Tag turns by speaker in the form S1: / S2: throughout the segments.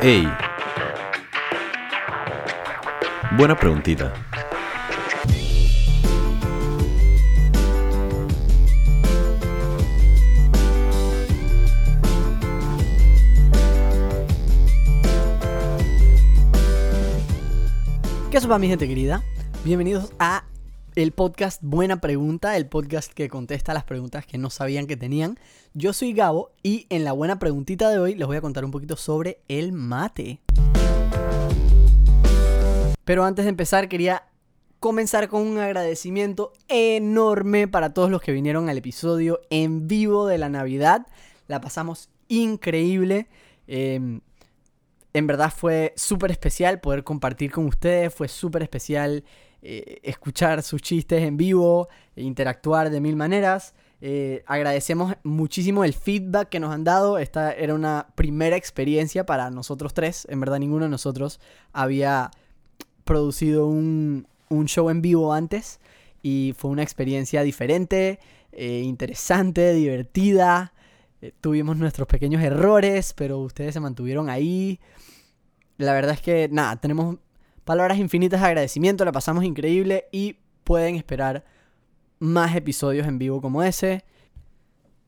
S1: Ey. Buena preguntita.
S2: ¿Qué para mi gente querida? Bienvenidos a el podcast Buena Pregunta, el podcast que contesta las preguntas que no sabían que tenían. Yo soy Gabo y en la buena preguntita de hoy les voy a contar un poquito sobre el mate. Pero antes de empezar quería comenzar con un agradecimiento enorme para todos los que vinieron al episodio en vivo de la Navidad. La pasamos increíble. Em, en verdad fue súper especial poder compartir con ustedes, fue súper especial eh, escuchar sus chistes en vivo, e interactuar de mil maneras. Eh, agradecemos muchísimo el feedback que nos han dado. Esta era una primera experiencia para nosotros tres. En verdad ninguno de nosotros había producido un, show en vivo antes. Y fue una experiencia diferente, eh, interesante, divertida. tuvimos nuestros pequeños errores, pero ustedes se mantuvieron ahí. La verdad es que, nada, tenemos palabras infinitas de agradecimiento, la pasamos increíble y pueden esperar más episodios en vivo como ese.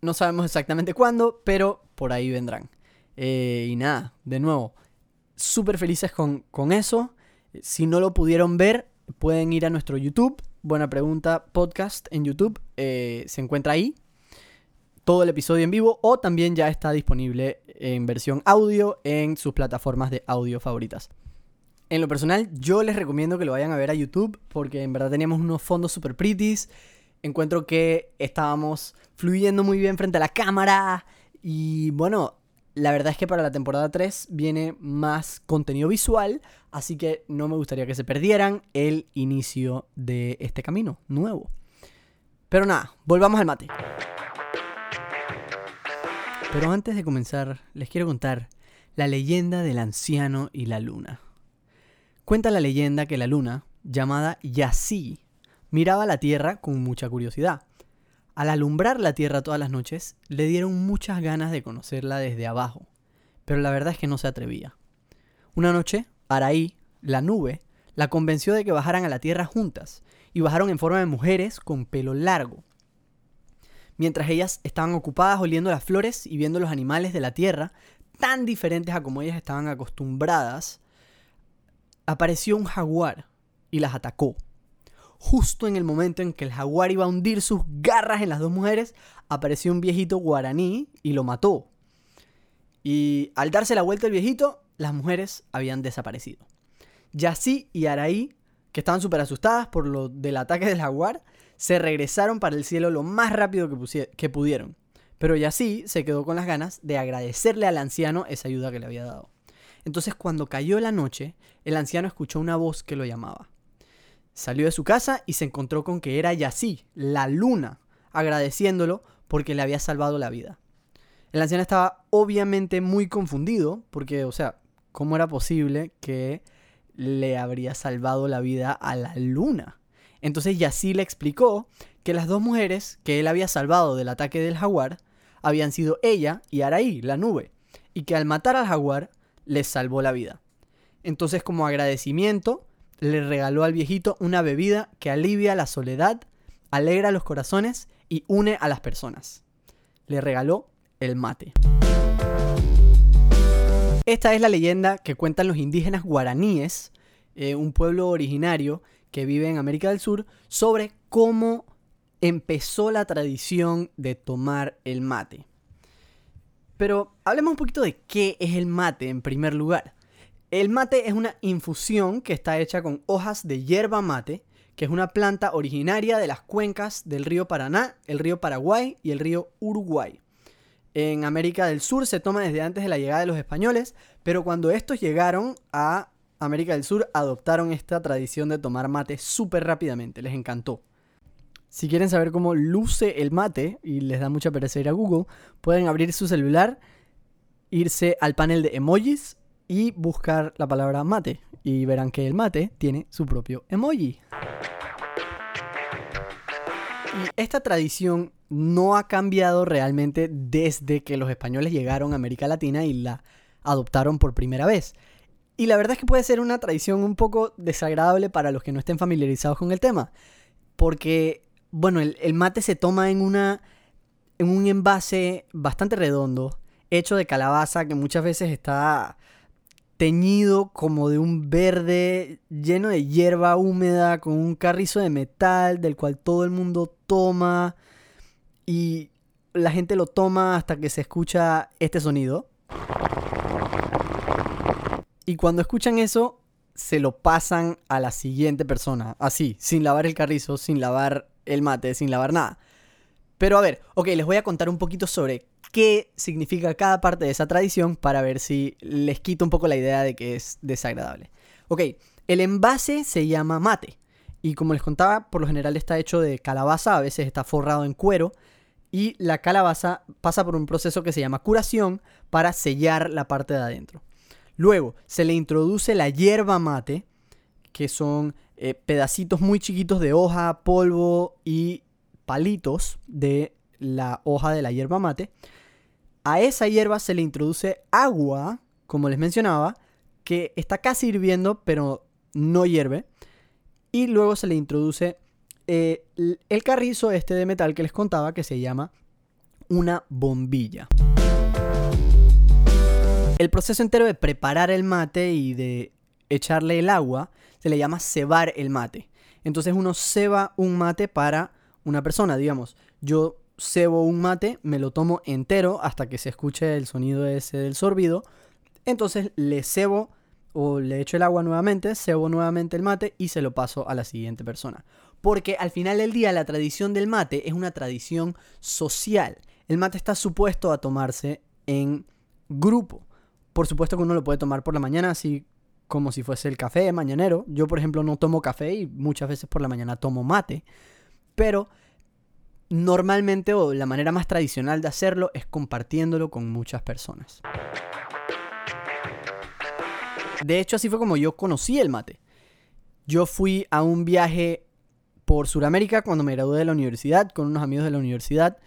S2: No sabemos exactamente cuándo, pero por ahí vendrán. Eh, y nada, de nuevo, súper felices con, con eso. Si no lo pudieron ver, pueden ir a nuestro YouTube. Buena pregunta, podcast en YouTube. Eh, se encuentra ahí todo el episodio en vivo o también ya está disponible en versión audio en sus plataformas de audio favoritas. En lo personal, yo les recomiendo que lo vayan a ver a YouTube porque en verdad teníamos unos fondos super pretties. Encuentro que estábamos fluyendo muy bien frente a la cámara. Y bueno, la verdad es que para la temporada 3 viene más contenido visual. Así que no me gustaría que se perdieran el inicio de este camino nuevo. Pero nada, volvamos al mate. Pero antes de comenzar, les quiero contar la leyenda del anciano y la luna. Cuenta la leyenda que la luna, llamada Yassi, miraba la Tierra con mucha curiosidad. Al alumbrar la Tierra todas las noches, le dieron muchas ganas de conocerla desde abajo, pero la verdad es que no se atrevía. Una noche, Araí, la nube, la convenció de que bajaran a la Tierra juntas, y bajaron en forma de mujeres con pelo largo, mientras ellas estaban ocupadas oliendo las flores y viendo los animales de la tierra, tan diferentes a como ellas estaban acostumbradas, apareció un jaguar y las atacó. Justo en el momento en que el jaguar iba a hundir sus garras en las dos mujeres, apareció un viejito guaraní y lo mató. Y al darse la vuelta el viejito, las mujeres habían desaparecido. Yassi y Araí, que estaban súper asustadas por lo del ataque del jaguar, se regresaron para el cielo lo más rápido que, pudieron. Pero así se quedó con las ganas de agradecerle al anciano esa ayuda que le había dado. Entonces cuando cayó la noche, el anciano escuchó una voz que lo llamaba. Salió de su casa y se encontró con que era Yassi, la luna, agradeciéndolo porque le había salvado la vida. El anciano estaba obviamente muy confundido porque, o sea, ¿cómo era posible que le habría salvado la vida a la luna? Entonces Yassi le explicó que las dos mujeres que él había salvado del ataque del jaguar habían sido ella y Araí, la nube, y que al matar al jaguar les salvó la vida. Entonces como agradecimiento le regaló al viejito una bebida que alivia la soledad, alegra los corazones y une a las personas. Le regaló el mate. Esta es la leyenda que cuentan los indígenas guaraníes, eh, un pueblo originario que vive en América del Sur sobre cómo empezó la tradición de tomar el mate. Pero hablemos un poquito de qué es el mate en primer lugar. El mate es una infusión que está hecha con hojas de hierba mate, que es una planta originaria de las cuencas del río Paraná, el río Paraguay y el río Uruguay. En América del Sur se toma desde antes de la llegada de los españoles, pero cuando estos llegaron a América del Sur adoptaron esta tradición de tomar mate súper rápidamente, les encantó. Si quieren saber cómo luce el mate y les da mucha pereza ir a Google, pueden abrir su celular, irse al panel de emojis y buscar la palabra mate. Y verán que el mate tiene su propio emoji. Y esta tradición no ha cambiado realmente desde que los españoles llegaron a América Latina y la adoptaron por primera vez. Y la verdad es que puede ser una tradición un poco desagradable para los que no estén familiarizados con el tema. Porque, bueno, el, mate se toma en, una, en un envase bastante redondo, hecho de calabaza, que muchas veces está teñido como de un verde lleno de hierba húmeda, con un carrizo de metal del cual todo el mundo toma. Y la gente lo toma hasta que se escucha este sonido. Y cuando escuchan eso, se lo pasan a la siguiente persona. Así, sin lavar el carrizo, sin lavar el mate, sin lavar nada. Pero a ver, ok, les voy a contar un poquito sobre qué significa cada parte de esa tradición para ver si les quito un poco la idea de que es desagradable. Ok, el envase se llama mate. Y como les contaba, por lo general está hecho de calabaza, a veces está forrado en cuero. Y la calabaza pasa por un proceso que se llama curación para sellar la parte de adentro. Luego se le introduce la hierba mate, que son eh, pedacitos muy chiquitos de hoja, polvo y palitos de la hoja de la hierba mate. A esa hierba se le introduce agua, como les mencionaba, que está casi hirviendo, pero no hierve. Y luego se le introduce eh, el carrizo este de metal que les contaba, que se llama una bombilla. El proceso entero de preparar el mate y de echarle el agua se le llama cebar el mate. Entonces uno ceba un mate para una persona, digamos. Yo cebo un mate, me lo tomo entero hasta que se escuche el sonido ese del sorbido. Entonces le cebo o le echo el agua nuevamente, cebo nuevamente el mate y se lo paso a la siguiente persona. Porque al final del día la tradición del mate es una tradición social. El mate está supuesto a tomarse en grupo. Por supuesto que uno lo puede tomar por la mañana, así como si fuese el café mañanero. Yo, por ejemplo, no tomo café y muchas veces por la mañana tomo mate. Pero normalmente o la manera más tradicional de hacerlo es compartiéndolo con muchas personas. De hecho, así fue como yo conocí el mate. Yo fui a un viaje por Sudamérica cuando me gradué de la universidad con unos amigos de la universidad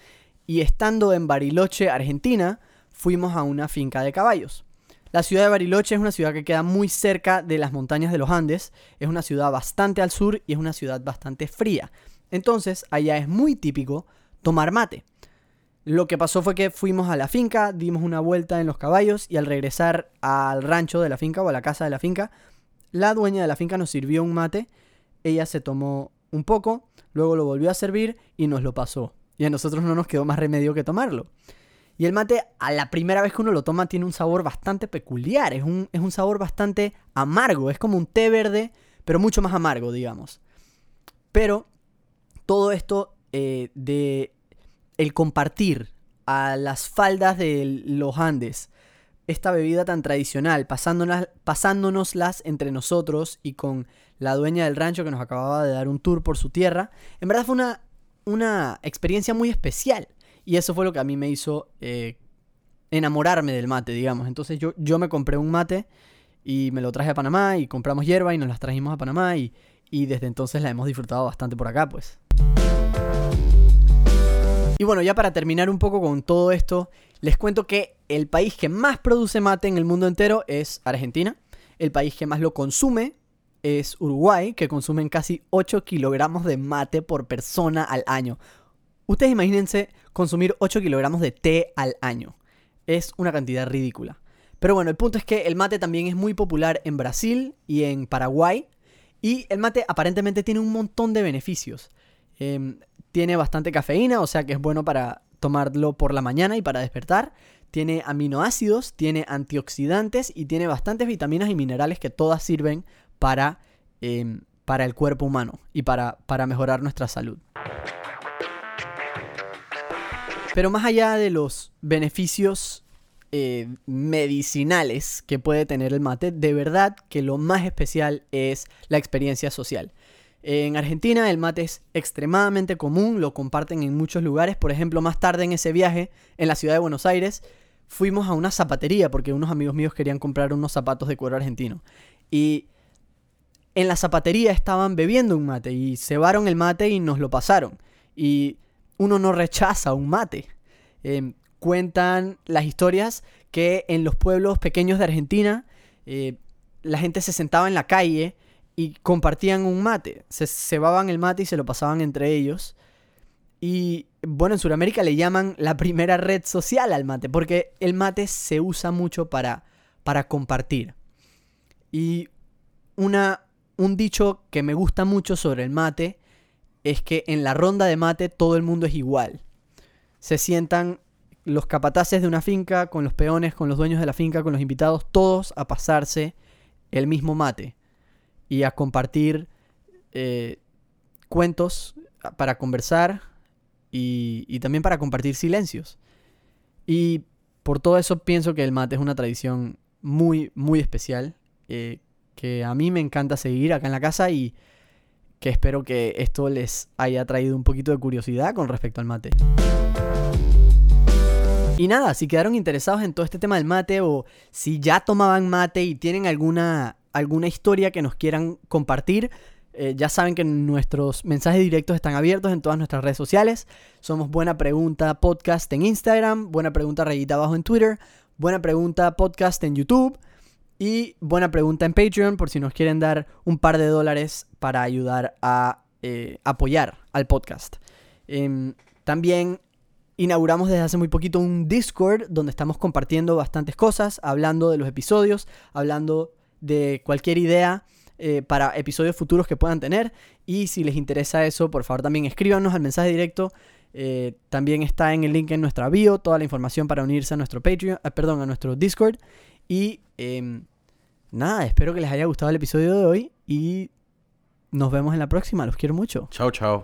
S2: y estando en Bariloche, Argentina, fuimos a una finca de caballos. La ciudad de Bariloche es una ciudad que queda muy cerca de las montañas de los Andes, es una ciudad bastante al sur y es una ciudad bastante fría. Entonces, allá es muy típico tomar mate. Lo que pasó fue que fuimos a la finca, dimos una vuelta en los caballos y al regresar al rancho de la finca o a la casa de la finca, la dueña de la finca nos sirvió un mate, ella se tomó un poco, luego lo volvió a servir y nos lo pasó. Y a nosotros no nos quedó más remedio que tomarlo. Y el mate, a la primera vez que uno lo toma, tiene un sabor bastante peculiar. Es un, es un sabor bastante amargo. Es como un té verde, pero mucho más amargo, digamos. Pero todo esto eh, de el compartir a las faldas de los Andes esta bebida tan tradicional, pasándonos, pasándonoslas entre nosotros y con la dueña del rancho que nos acababa de dar un tour por su tierra, en verdad fue una, una experiencia muy especial. Y eso fue lo que a mí me hizo eh, enamorarme del mate, digamos. Entonces yo, yo me compré un mate y me lo traje a Panamá y compramos hierba y nos las trajimos a Panamá y, y desde entonces la hemos disfrutado bastante por acá, pues. Y bueno, ya para terminar un poco con todo esto, les cuento que el país que más produce mate en el mundo entero es Argentina. El país que más lo consume es Uruguay, que consumen casi 8 kilogramos de mate por persona al año. Ustedes imagínense consumir 8 kilogramos de té al año. Es una cantidad ridícula. Pero bueno, el punto es que el mate también es muy popular en Brasil y en Paraguay. Y el mate aparentemente tiene un montón de beneficios. Em, tiene bastante cafeína, o sea que es bueno para tomarlo por la mañana y para despertar. Tiene aminoácidos, tiene antioxidantes y tiene bastantes vitaminas y minerales que todas sirven para, em, para el cuerpo humano y para, para mejorar nuestra salud. Pero más allá de los beneficios eh, medicinales que puede tener el mate, de verdad que lo más especial es la experiencia social. En Argentina el mate es extremadamente común, lo comparten en muchos lugares. Por ejemplo, más tarde en ese viaje, en la ciudad de Buenos Aires, fuimos a una zapatería porque unos amigos míos querían comprar unos zapatos de cuero argentino. Y en la zapatería estaban bebiendo un mate y cebaron el mate y nos lo pasaron. Y uno no rechaza un mate. Em, cuentan las historias que en los pueblos pequeños de Argentina eh, la gente se sentaba en la calle y compartían un mate. Se cebaban el mate y se lo pasaban entre ellos. Y bueno, en Sudamérica le llaman la primera red social al mate, porque el mate se usa mucho para, para compartir. Y una, un dicho que me gusta mucho sobre el mate es que en la ronda de mate todo el mundo es igual. Se sientan los capataces de una finca con los peones, con los dueños de la finca, con los invitados, todos a pasarse el mismo mate y a compartir eh, cuentos para conversar y, también para compartir silencios. Y por todo eso pienso que el mate es una tradición muy, muy especial, eh, que a mí me encanta seguir acá en la casa y que espero que esto les haya traído un poquito de curiosidad con respecto al mate. Y nada, si quedaron interesados en todo este tema del mate o si ya tomaban mate y tienen alguna, alguna historia que nos quieran compartir, eh, ya saben que nuestros mensajes directos están abiertos en todas nuestras redes sociales. Somos Buena Pregunta Podcast en Instagram, Buena Pregunta Rayita Abajo en Twitter, Buena Pregunta Podcast en YouTube y Buena Pregunta en Patreon por si nos quieren dar un par de dólares para ayudar a eh, apoyar al podcast. Em, también inauguramos desde hace muy poquito un Discord donde estamos compartiendo bastantes cosas, hablando de los episodios, hablando de cualquier idea eh, para episodios futuros que puedan tener. Y si les interesa eso, por favor también escríbanos al mensaje directo. Eh, también está en el link en nuestra bio toda la información para unirse a nuestro Patreon, perdón, a nuestro Discord. Y em, nada, espero que les haya gustado el episodio de hoy y nos vemos en la próxima. Los quiero mucho.
S1: Chao, chao.